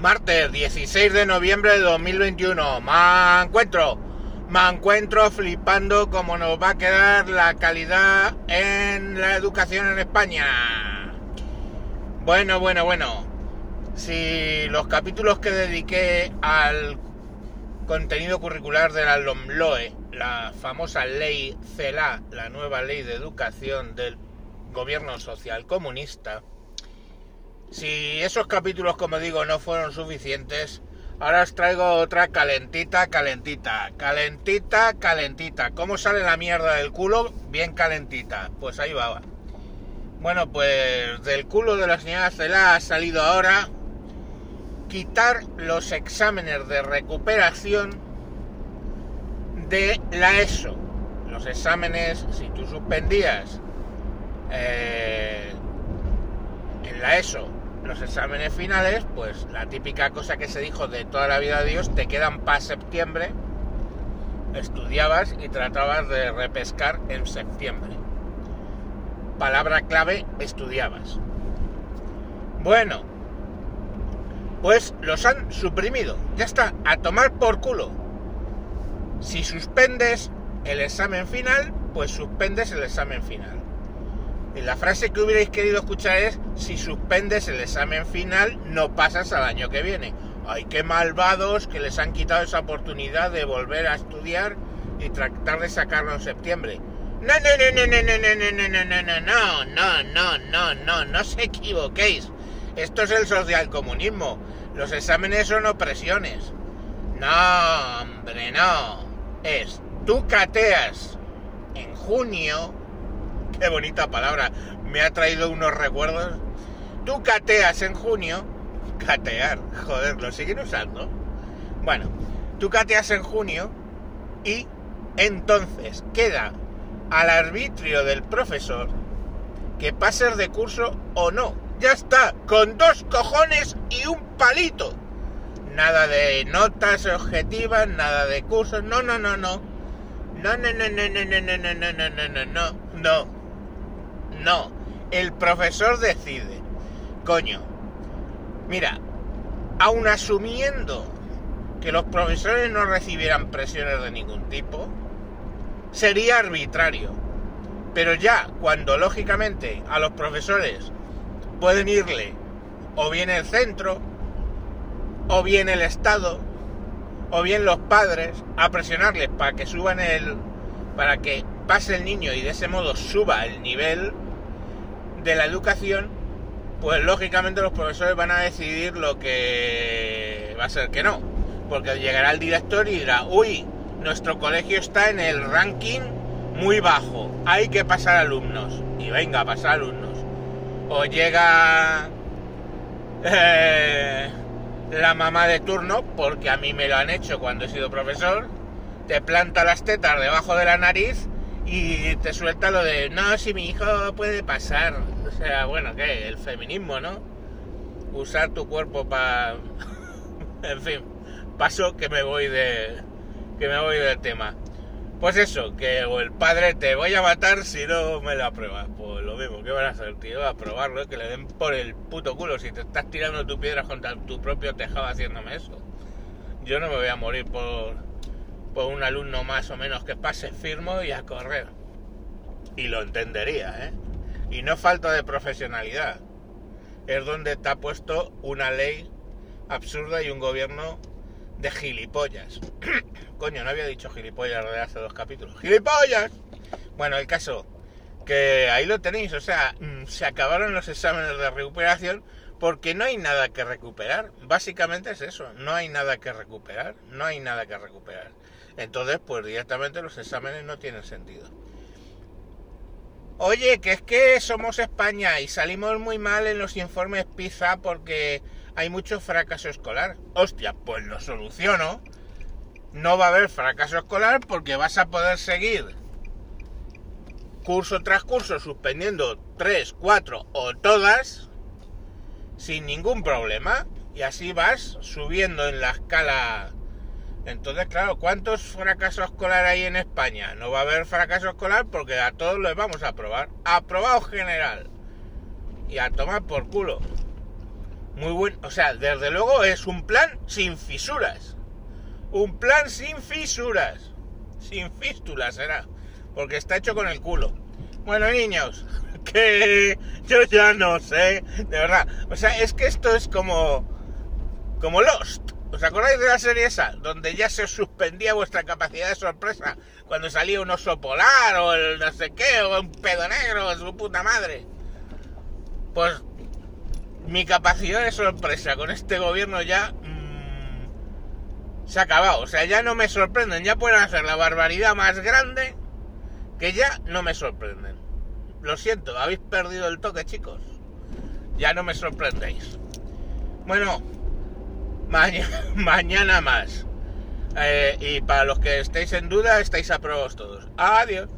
Martes 16 de noviembre de 2021. Me encuentro, me encuentro flipando cómo nos va a quedar la calidad en la educación en España. Bueno, bueno, bueno. Si los capítulos que dediqué al contenido curricular de la LOMLOE, la famosa ley CELA, la nueva ley de educación del gobierno social comunista, si esos capítulos, como digo, no fueron suficientes, ahora os traigo otra calentita, calentita, calentita, calentita. ¿Cómo sale la mierda del culo? Bien calentita. Pues ahí va. Bueno, pues del culo de la señora Cela ha salido ahora quitar los exámenes de recuperación de la ESO. Los exámenes, si tú suspendías eh, en la ESO los exámenes finales, pues la típica cosa que se dijo de toda la vida de Dios, te quedan para septiembre, estudiabas y tratabas de repescar en septiembre. Palabra clave, estudiabas. Bueno, pues los han suprimido. Ya está, a tomar por culo. Si suspendes el examen final, pues suspendes el examen final. Y la frase que hubierais querido escuchar es, si suspendes el examen final, no pasas al año que viene. Ay, qué malvados que les han quitado esa oportunidad de volver a estudiar y tratar de sacarlo en septiembre. No, no, no, no, no, no, no, no, no, no, no, no, no, no, no, no se equivoquéis. Esto es el socialcomunismo. Los exámenes son opresiones. No, hombre, no. Es, tú cateas en junio qué bonita palabra, me ha traído unos recuerdos. Tú cateas en junio, catear, joder, lo siguen usando. Bueno, tú cateas en junio y entonces queda al arbitrio del profesor que pases de curso o no. Ya está, con dos cojones y un palito. Nada de notas objetivas, nada de cursos, no, no, no, no. No, no, no, no, no, no, no, no, no, no, no, no, no. El profesor decide. Coño, mira, aun asumiendo que los profesores no recibieran presiones de ningún tipo, sería arbitrario. Pero ya cuando lógicamente a los profesores pueden irle o bien el centro, o bien el Estado, o bien los padres a presionarles para que suban el. para que pase el niño y de ese modo suba el nivel de la educación, pues lógicamente los profesores van a decidir lo que va a ser que no. Porque llegará el director y dirá, uy, nuestro colegio está en el ranking muy bajo, hay que pasar alumnos. Y venga, pasar alumnos. O llega eh, la mamá de turno, porque a mí me lo han hecho cuando he sido profesor, te planta las tetas debajo de la nariz y te suelta lo de, no, si mi hijo puede pasar. Sea, bueno, ¿qué? El feminismo, ¿no? Usar tu cuerpo para... en fin, paso que me voy de... que me voy del tema. Pues eso, que o el padre te voy a matar si no me lo apruebas. Pues lo mismo, ¿qué van a hacer, tío? A probarlo, que le den por el puto culo si te estás tirando tu piedra contra tu propio tejado haciéndome eso. Yo no me voy a morir por pues un alumno más o menos que pase firmo y a correr. Y lo entendería, ¿eh? Y no falta de profesionalidad. Es donde está puesto una ley absurda y un gobierno de gilipollas. Coño, no había dicho gilipollas de hace dos capítulos. ¡Gilipollas! Bueno, el caso, que ahí lo tenéis, o sea, mm, se acabaron los exámenes de recuperación porque no hay nada que recuperar. Básicamente es eso, no hay nada que recuperar, no hay nada que recuperar. Entonces, pues directamente los exámenes no tienen sentido. Oye, que es que somos España y salimos muy mal en los informes PISA porque hay mucho fracaso escolar. Hostia, pues lo soluciono. No va a haber fracaso escolar porque vas a poder seguir curso tras curso suspendiendo tres, cuatro o todas sin ningún problema. Y así vas subiendo en la escala entonces, claro, ¿cuántos fracasos escolar hay en España? No va a haber fracaso escolar porque a todos los vamos a aprobar. Aprobado general. Y a tomar por culo. Muy buen, o sea, desde luego es un plan sin fisuras. Un plan sin fisuras. Sin fístulas será. Porque está hecho con el culo. Bueno, niños, que yo ya no sé. De verdad. O sea, es que esto es como. Como Lost. ¿Os acordáis de la serie esa? Donde ya se suspendía vuestra capacidad de sorpresa cuando salía un oso polar o el no sé qué, o un pedo negro, su puta madre. Pues mi capacidad de sorpresa con este gobierno ya mmm, se ha acabado. O sea, ya no me sorprenden, ya pueden hacer la barbaridad más grande que ya no me sorprenden. Lo siento, habéis perdido el toque, chicos. Ya no me sorprendéis. Bueno, mañana, más. Eh, y para los que estéis en duda, estáis aprobados todos. Adiós.